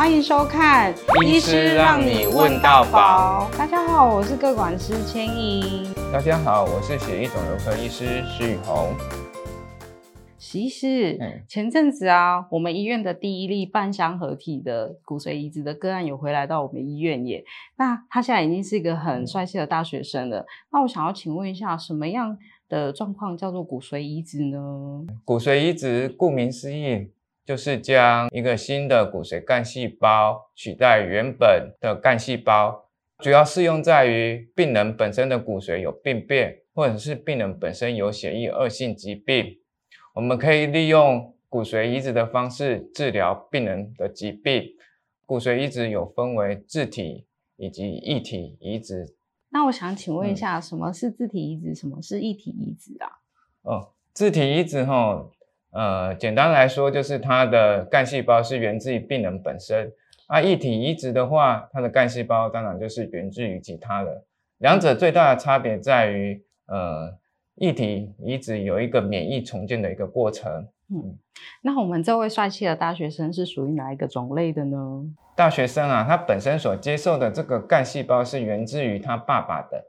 欢迎收看《医师让你问到宝》。大家好，我是个管师千盈。大家好，我是血液肿瘤科医师施宇洪。其实前阵子啊，我们医院的第一例半相合体的骨髓移植的个案有回来到我们医院耶。那他现在已经是一个很帅气的大学生了。那我想要请问一下，什么样的状况叫做骨髓移植呢？骨髓移植顾名思义，就是将一个新的骨髓干细胞取代原本的干细胞，主要适用在于病人本身的骨髓有病变，或者是病人本身有血液恶性疾病。我们可以利用骨髓移植的方式治疗病人的疾病。骨髓移植有分为自体以及异体移植。那我想请问一下，什么是自体移植？什么是异体移植啊？哦，自体移植哈，呃，简单来说就是它的干细胞是源自于病人本身。啊，异体移植的话，它的干细胞当然就是源自于其他的。两者最大的差别在于，呃。异体移植有一个免疫重建的一个过程。嗯，那我们这位帅气的大学生是属于哪一个种类的呢？大学生啊，他本身所接受的这个干细胞是源自于他爸爸的，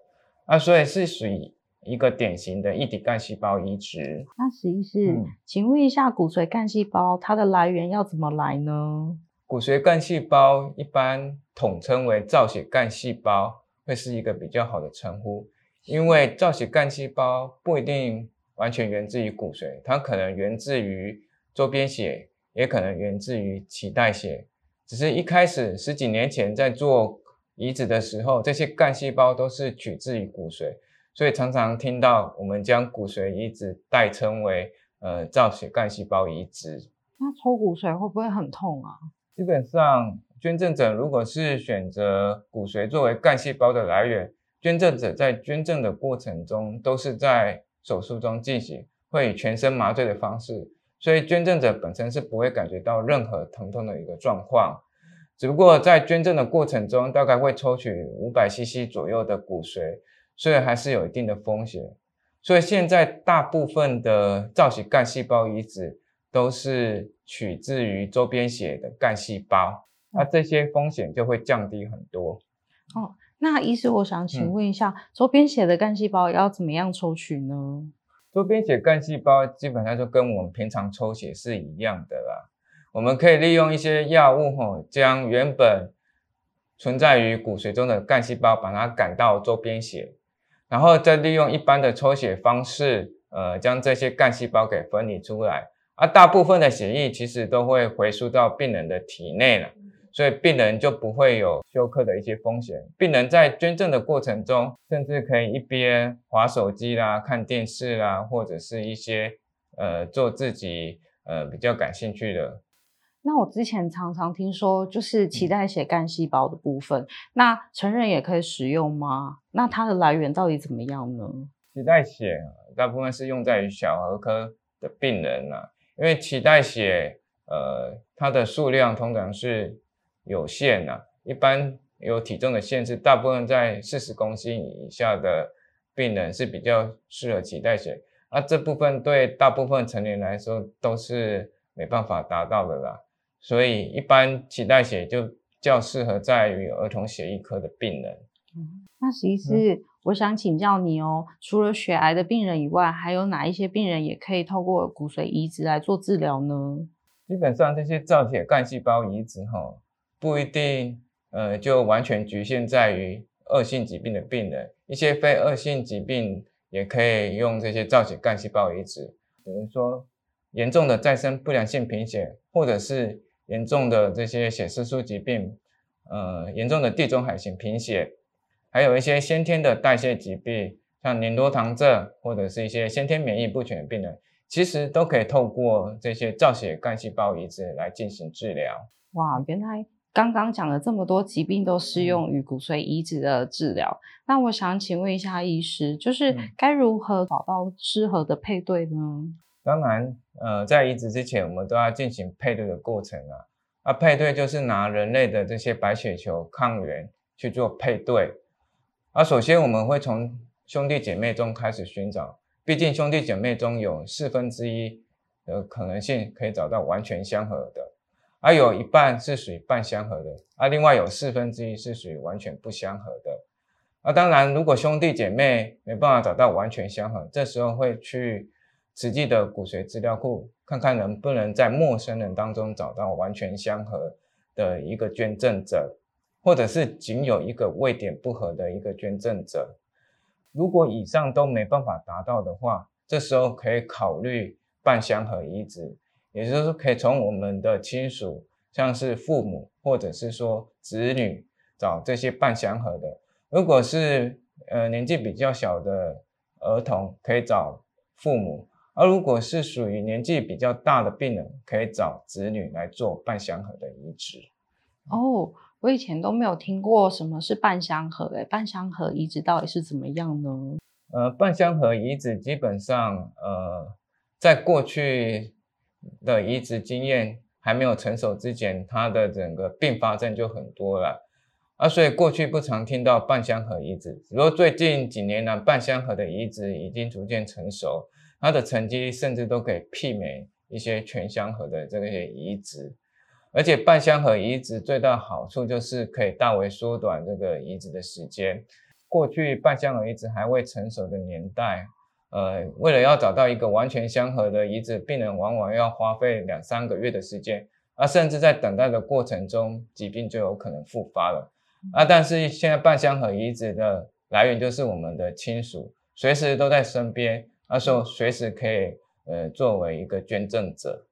啊，所以是属于一个典型的异体干细胞移植。那实际是，嗯，请问一下，骨髓干细胞它的来源要怎么来呢？骨髓干细胞一般统称为造血干细胞，会是一个比较好的称呼。因为造血干细胞不一定完全源自于骨髓，它可能源自于周边血，也可能源自于脐带血。只是一开始十几年前在做移植的时候，这些干细胞都是取自于骨髓，所以常常听到我们将骨髓移植代称为呃造血干细胞移植。那抽骨髓会不会很痛啊？基本上，捐赠者如果是选择骨髓作为干细胞的来源。捐赠者在捐赠的过程中都是在手术中进行，会以全身麻醉的方式，所以捐赠者本身是不会感觉到任何疼痛的一个状况。只不过在捐赠的过程中，大概会抽取五百 CC 左右的骨髓，所以还是有一定的风险。所以现在大部分的造血干细胞移植都是取自于周边血的干细胞，那这些风险就会降低很多。哦。那医师，我想请问一下，嗯、周边血的干细胞要怎么样抽取呢？周边血干细胞基本上就跟我们平常抽血是一样的啦。我们可以利用一些药物，吼，将原本存在于骨髓中的干细胞，把它赶到周边血，然后再利用一般的抽血方式，呃，将这些干细胞给分离出来。而大部分的血液其实都会回输到病人的体内了。所以病人就不会有休克的一些风险。病人在捐赠的过程中，甚至可以一边划手机啦、看电视啦，或者是一些呃做自己呃比较感兴趣的。那我之前常常听说，就是脐带血干细胞的部分，那成人也可以使用吗？那它的来源到底怎么样呢？脐带血大部分是用在于小儿科的病人呐，因为脐带血呃它的数量通常是。有限的、啊，一般有体重的限制，大部分在四十公斤以下的病人是比较适合脐带血，而这部分对大部分成年人来说都是没办法达到的啦，所以一般脐带血就较适合在于儿童血液科的病人。嗯，那其实我想请教你哦，除了血癌的病人以外，还有哪一些病人也可以透过骨髓移植来做治疗呢？基本上这些造血干细胞移植哈。不一定，呃，就完全局限在于恶性疾病的病人，一些非恶性疾病也可以用这些造血干细胞移植，比如说严重的再生不良性贫血，或者是严重的这些血色素疾病，呃，严重的地中海型贫血，还有一些先天的代谢疾病，像粘多糖症或者是一些先天免疫不全的病人，其实都可以透过这些造血干细胞移植来进行治疗。哇，原来。刚刚讲了这么多疾病都适用于骨髓移植的治疗，那我想请问一下医师，就是该如何找到适合的配对呢？当然，呃，在移植之前，我们都要进行配对的过程啊。啊，配对就是拿人类的这些白血球抗原去做配对。啊，首先我们会从兄弟姐妹中开始寻找，毕竟兄弟姐妹中有四分之一的可能性可以找到完全相合的。啊、有一半是属于半相合的，啊、另外有四分之一是属于完全不相合的。啊，当然，如果兄弟姐妹没办法找到完全相合，这时候会去实际的骨髓资料库看看能不能在陌生人当中找到完全相合的一个捐赠者，或者是仅有一个位点不合的一个捐赠者。如果以上都没办法达到的话，这时候可以考虑半相合移植，也就是说，可以从我们的亲属，像是父母或者是说子女，找这些半相合的。如果是呃年纪比较小的儿童，可以找父母；而如果是属于年纪比较大的病人，可以找子女来做半相合的移植。哦，我以前都没有听过什么是半相合，诶，半相合移植到底是怎么样呢？呃，半相合移植基本上，呃，在过去的移植经验还没有成熟之前，它的整个并发症就很多了。啊，所以过去不常听到半相合移植，只不过最近几年呢，半相合的移植已经逐渐成熟，它的成绩甚至都可以媲美一些全相合的这个些移植，而且半相合移植最大好处就是可以大为缩短这个移植的时间。过去半相合移植还未成熟的年代，呃，为了要找到一个完全相合的移植，病人往往要花费两三个月的时间，啊，甚至在等待的过程中，疾病就有可能复发了。啊，但是现在半相合移植的来源就是我们的亲属，随时都在身边，那时候随时可以呃作为一个捐赠者。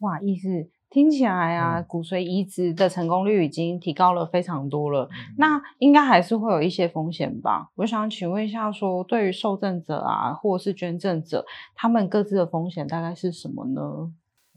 哇，意思听起来啊，骨髓移植的成功率已经提高了非常多了。嗯、那应该还是会有一些风险吧？我想请问一下说，说对于受赠者啊，或是捐赠者，他们各自的风险大概是什么呢？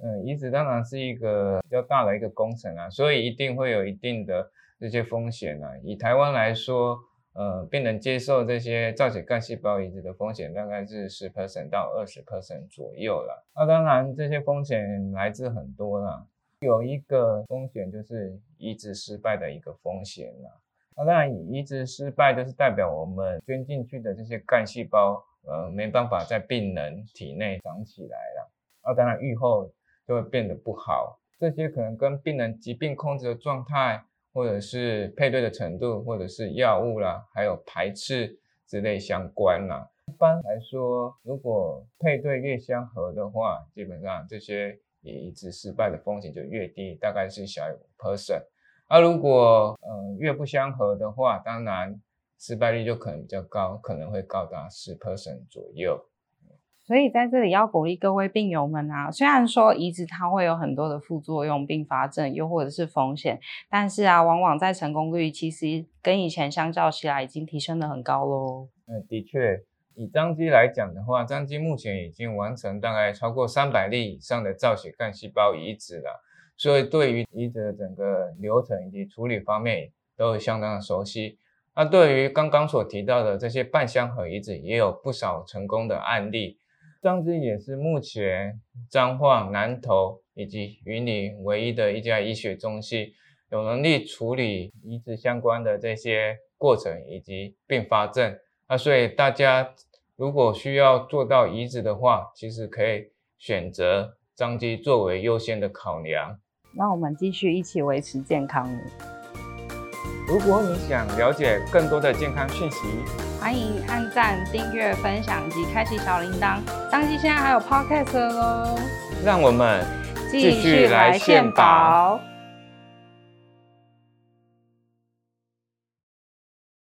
嗯，移植当然是一个比较大的一个工程啊，所以一定会有一定的。这些风险呢、啊，以台湾来说，呃，病人接受这些造血干细胞移植的风险大概是十 percent 到二十 percent 左右了。那、当然，这些风险来自很多啦，有一个风险就是移植失败的一个风险了。那、当然，移植失败就是代表我们捐进去的这些干细胞，呃，没办法在病人体内长起来了。那、当然，预后就会变得不好。这些可能跟病人疾病控制的状态。或者是配对的程度，或者是药物啦，还有排斥之类相关啦。一般来说，如果配对越相合的话，基本上这些移植失败的风险就越低，大概是小于五 percent。而如果嗯越不相合的话，当然失败率就可能比较高，可能会高达十 percent 左右。所以在这里要鼓励各位病友们啊，虽然说移植它会有很多的副作用、并发症，又或者是风险，但是啊，往往在成功率其实跟以前相较起来已经提升得很高喽。嗯，的确，以张基来讲的话，张基目前已经完成大概超过三百例以上的造血干细胞移植了，所以对于移植的整个流程以及处理方面都相当的熟悉。那对于刚刚所提到的这些半相合移植，也有不少成功的案例。彰基也是目前彰化、南投以及云林唯一的一家医学中心，有能力处理移植相关的这些过程以及并发症。那所以大家如果需要做到移植的话，其实可以选择张基作为优先的考量。那我们继续一起维持健康。如果你想了解更多的健康讯息，欢迎按赞、订阅、分享及开启小铃铛。张记现在还有 Podcast 喽，让我们继续来献宝。